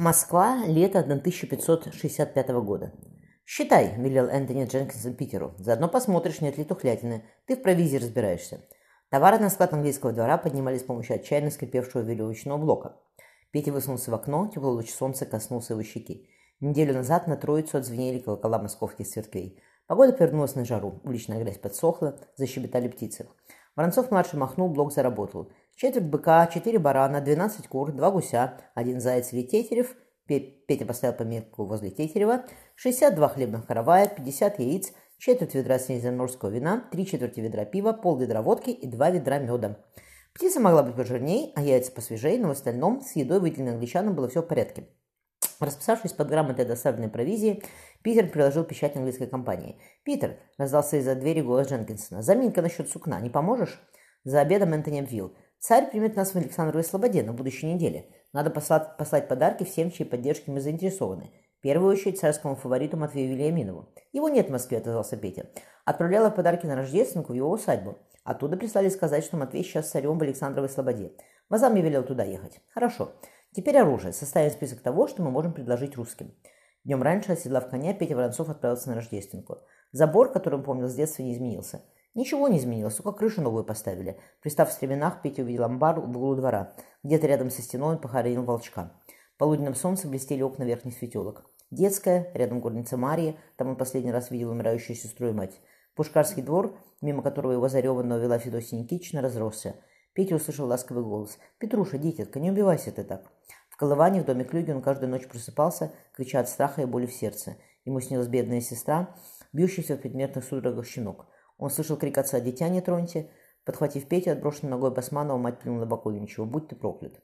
Москва, лето 1565 года. «Считай», — велел Энтони Дженкинсон Питеру. «Заодно посмотришь, нет ли тухлятины. Ты в провизии разбираешься». Товары на склад английского двора поднимались с помощью отчаянно скрипевшего веревочного блока. Петя высунулся в окно, теплый луч солнца коснулся его щеки. Неделю назад на троицу отзвенели колокола московских церквей. Погода повернулась на жару, уличная грязь подсохла, защебетали птицы. Воронцов-младший махнул, блок заработал. Четверть быка, четыре барана, двенадцать кур, два гуся, один заяц или тетерев. Петя поставил пометку возле тетерева. Шестьдесят два хлебных каравая, пятьдесят яиц, четверть ведра средиземноморского вина, три четверти ведра пива, пол ведра водки и два ведра меда. Птица могла быть пожирней, а яйца посвежее, но в остальном с едой выделенным англичанам было все в порядке. Расписавшись под грамотой доставленной провизии, Питер приложил печать английской компании. «Питер!» – раздался из-за двери голос Дженкинсона. «Заминка насчет сукна. Не поможешь?» За обедом Энтони обвил. Царь примет нас в Александровой Слободе на будущей неделе. Надо послать, послать подарки всем, чьей поддержки мы заинтересованы. В первую очередь царскому фавориту Матвею Вильяминову. Его нет в Москве, отозвался Петя. Отправляла подарки на рождественку в его усадьбу. Оттуда прислали сказать, что Матвей сейчас царем в Александровой Слободе. Вазам мне велел туда ехать. Хорошо. Теперь оружие. Составим список того, что мы можем предложить русским. Днем раньше, оседлав коня, Петя Воронцов отправился на рождественку. Забор, который он помнил с детства, не изменился. Ничего не изменилось, только крышу новую поставили. Пристав в стременах, Петя увидел амбар в углу двора. Где-то рядом со стеной он похоронил волчка. В полуденном солнце блестели окна верхних светелок. Детская, рядом горница Мария, там он последний раз видел умирающую сестру и мать. Пушкарский двор, мимо которого его зареванного вела Федосия Никитична, разросся. Петя услышал ласковый голос. «Петруша, дитятка, не убивайся ты так». В Колыване, в доме Клюги, он каждую ночь просыпался, крича от страха и боли в сердце. Ему снилась бедная сестра, бьющаяся в предметных судорогах щенок. Он слышал крик отца «Дитя не троньте!» Подхватив Петю, отброшенный ногой Басманова, мать плюнула Бакулиничева «Будь ты проклят!»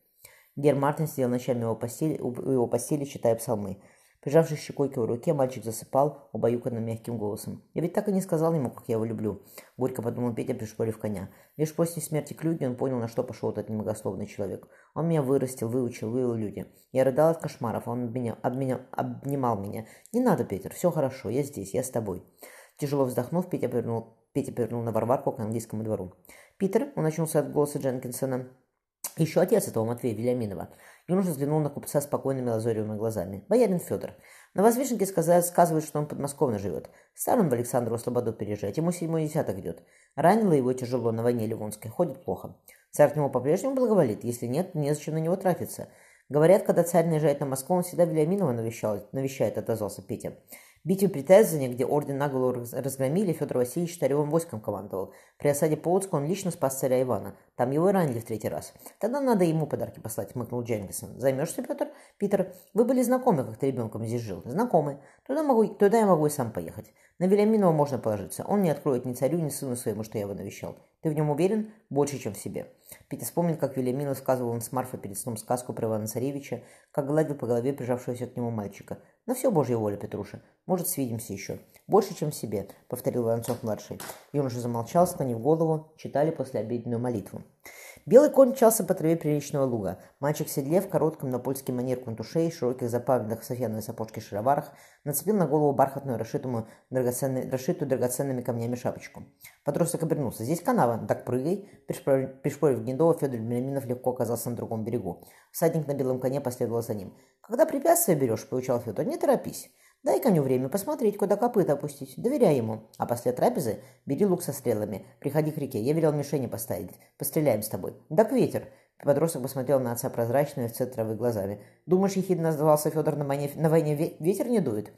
Гер Мартин сидел ночами его постели, у его постели, читая псалмы. Прижавшись щекой к его руке, мальчик засыпал, убаюканным мягким голосом. «Я ведь так и не сказал ему, как я его люблю», — горько подумал Петя, пришпорив коня. Лишь после смерти Клюги он понял, на что пошел этот немногословный человек. Он меня вырастил, выучил, вывел люди. Я рыдал от кошмаров, а он меня, об меня, обнимал меня. «Не надо, Петер, все хорошо, я здесь, я с тобой». Тяжело вздохнув, Петя повернул Петя повернул на Варварку к английскому двору. «Питер», — он очнулся от голоса Дженкинсона, — «еще отец этого Матвея Вильяминова». Юноша взглянул на купца спокойными лазоревыми глазами. «Боярин Федор. На возвышенке сказать, сказывают, что он подмосковно живет. Сам он в Александру Слободу переезжает. Ему седьмой десяток идет. Ранило его тяжело на войне Ливонской. Ходит плохо. Царь к нему по-прежнему благоволит. Если нет, незачем на него тратиться. Говорят, когда царь наезжает на Москву, он всегда Вильяминова навещает, навещает отозвался Петя. Битве при Тезене, где орден наголо разгромили, Федор Васильевич царевым войском командовал. При осаде Полоцка он лично спас царя Ивана. Там его и ранили в третий раз. Тогда надо ему подарки послать, мыкнул Дженкинсон. Займешься, Петр? Питер, вы были знакомы, как ты ребенком здесь жил. Знакомы. Туда, могу, туда я могу и сам поехать. На Вильяминова можно положиться. Он не откроет ни царю, ни сыну своему, что я его навещал. Ты в нем уверен? Больше, чем в себе. Петя вспомнил, как Вильяминов сказывал он с Марфой перед сном сказку про Ивана Царевича, как гладил по голове прижавшегося к нему мальчика. На все Божья воля, Петруша. Может, свидимся еще. Больше, чем себе, повторил Воронцов-младший. И он уже замолчал, склонив голову, читали послеобеденную молитву. Белый конь мчался по траве приличного луга. Мальчик в седле в коротком на польский манер кунтушей, широких заправленных софьяной сапожки шароварах, нацепил на голову бархатную, расшитую, драгоценный, расшитую драгоценными камнями шапочку. Подросток обернулся. «Здесь канава, так прыгай!» Пришпорив гнедого, Федор Бельминов легко оказался на другом берегу. Всадник на белом коне последовал за ним. «Когда препятствия берешь, — поучал Федор, — не торопись. Дай коню время посмотреть, куда копыта опустить. Доверяй ему. А после трапезы бери лук со стрелами. Приходи к реке. Я велел мишени поставить. Постреляем с тобой. Да к ветер. Подросток посмотрел на отца прозрачными в центровые глазами. «Думаешь, ехидно сдавался Федор, на войне, на войне ветер не дует?»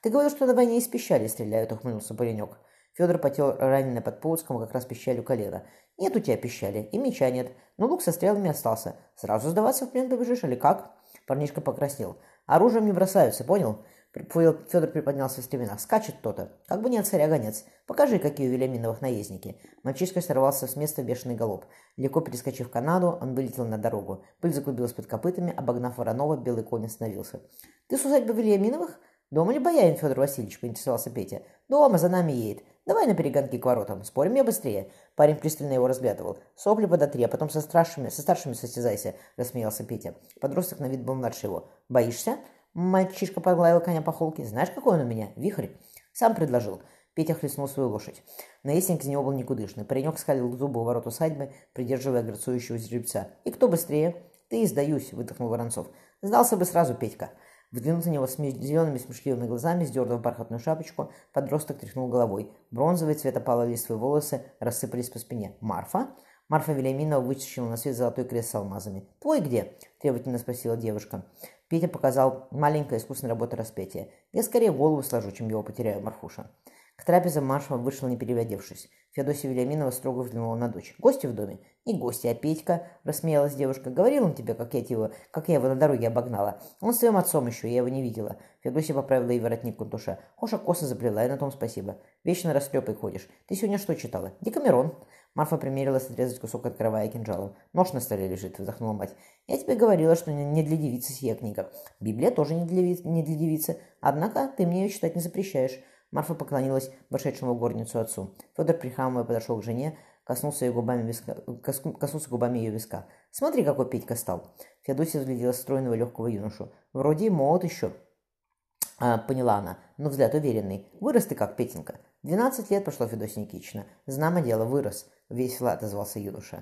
«Ты говорил, что на войне из пищали стреляют», — ухмыльнулся паренек. Федор потел раненый под Полоцком, как раз пищалью колена. «Нет у тебя пищали, и меча нет, но лук со стрелами остался. Сразу сдаваться в плен побежишь или как?» Парнишка покраснел. «Оружием не бросаются, понял? Федор приподнялся в стременах. «Скачет кто-то. Как бы не от царя гонец. Покажи, какие у Вильяминовых наездники». Мальчишка сорвался с места в бешеный галоп. Легко перескочив Канаду, он вылетел на дорогу. Пыль заклубилась под копытами, обогнав Воронова, белый конь остановился. «Ты с усадьбы Вильяминовых? Дома ли боярин Федор Васильевич?» – поинтересовался Петя. «Дома, за нами едет. Давай на перегонки к воротам. Спорим я быстрее?» Парень пристально его разглядывал. «Сопли подотри, а потом со старшими, со старшими состязайся», – рассмеялся Петя. Подросток на вид был младше его. «Боишься?» Мальчишка погладил коня по холке. «Знаешь, какой он у меня? Вихрь?» «Сам предложил». Петя хлестнул свою лошадь. Наездник из него был никудышный. Паренек скалил зубы у ворот усадьбы, придерживая грацующего жеребца. «И кто быстрее?» «Ты, сдаюсь», — выдохнул Воронцов. Сдался бы сразу Петька. Взглянув на него с зелеными смешливыми глазами, сдернув бархатную шапочку, подросток тряхнул головой. Бронзовые цвета палой листвы волосы рассыпались по спине. «Марфа?» Марфа Велиминова вытащила на свет золотой крест с алмазами. «Твой где?» – требовательно спросила девушка. Петя показал маленькое искусственной работы распятие. «Я скорее голову сложу, чем его потеряю, Марфуша». К трапезам Марфа вышла, не переводившись. Феодосия Вильяминова строго взглянула на дочь. «Гости в доме?» «Не гости, а Петька», — рассмеялась девушка. «Говорил он тебе, как я, его, как я его на дороге обогнала? Он с твоим отцом еще, я его не видела». Феодосия поправила ей воротник кунтуша. «Хоша косы заплела, и на том спасибо. Вечно растрепой ходишь. Ты сегодня что читала?» «Декамерон». Марфа примерилась отрезать кусок от кровая кинжалом. «Нож на столе лежит», — вздохнула мать. «Я тебе говорила, что не для девицы сия книга. Библия тоже не для, не для девицы. Однако ты мне ее читать не запрещаешь». Марфа поклонилась вошедшему в горницу отцу. Федор, прихрамывая, подошел к жене, коснулся, ее губами виска, коснулся губами ее виска. «Смотри, какой Петька стал!» Феодосия взглядела стройного легкого юношу. «Вроде молод еще». А, поняла она, но взгляд уверенный. «Вырос ты как, Петенька!» «Двенадцать лет прошло, Федосия Никитична. Знамо дело, вырос», — весело отозвался юноша.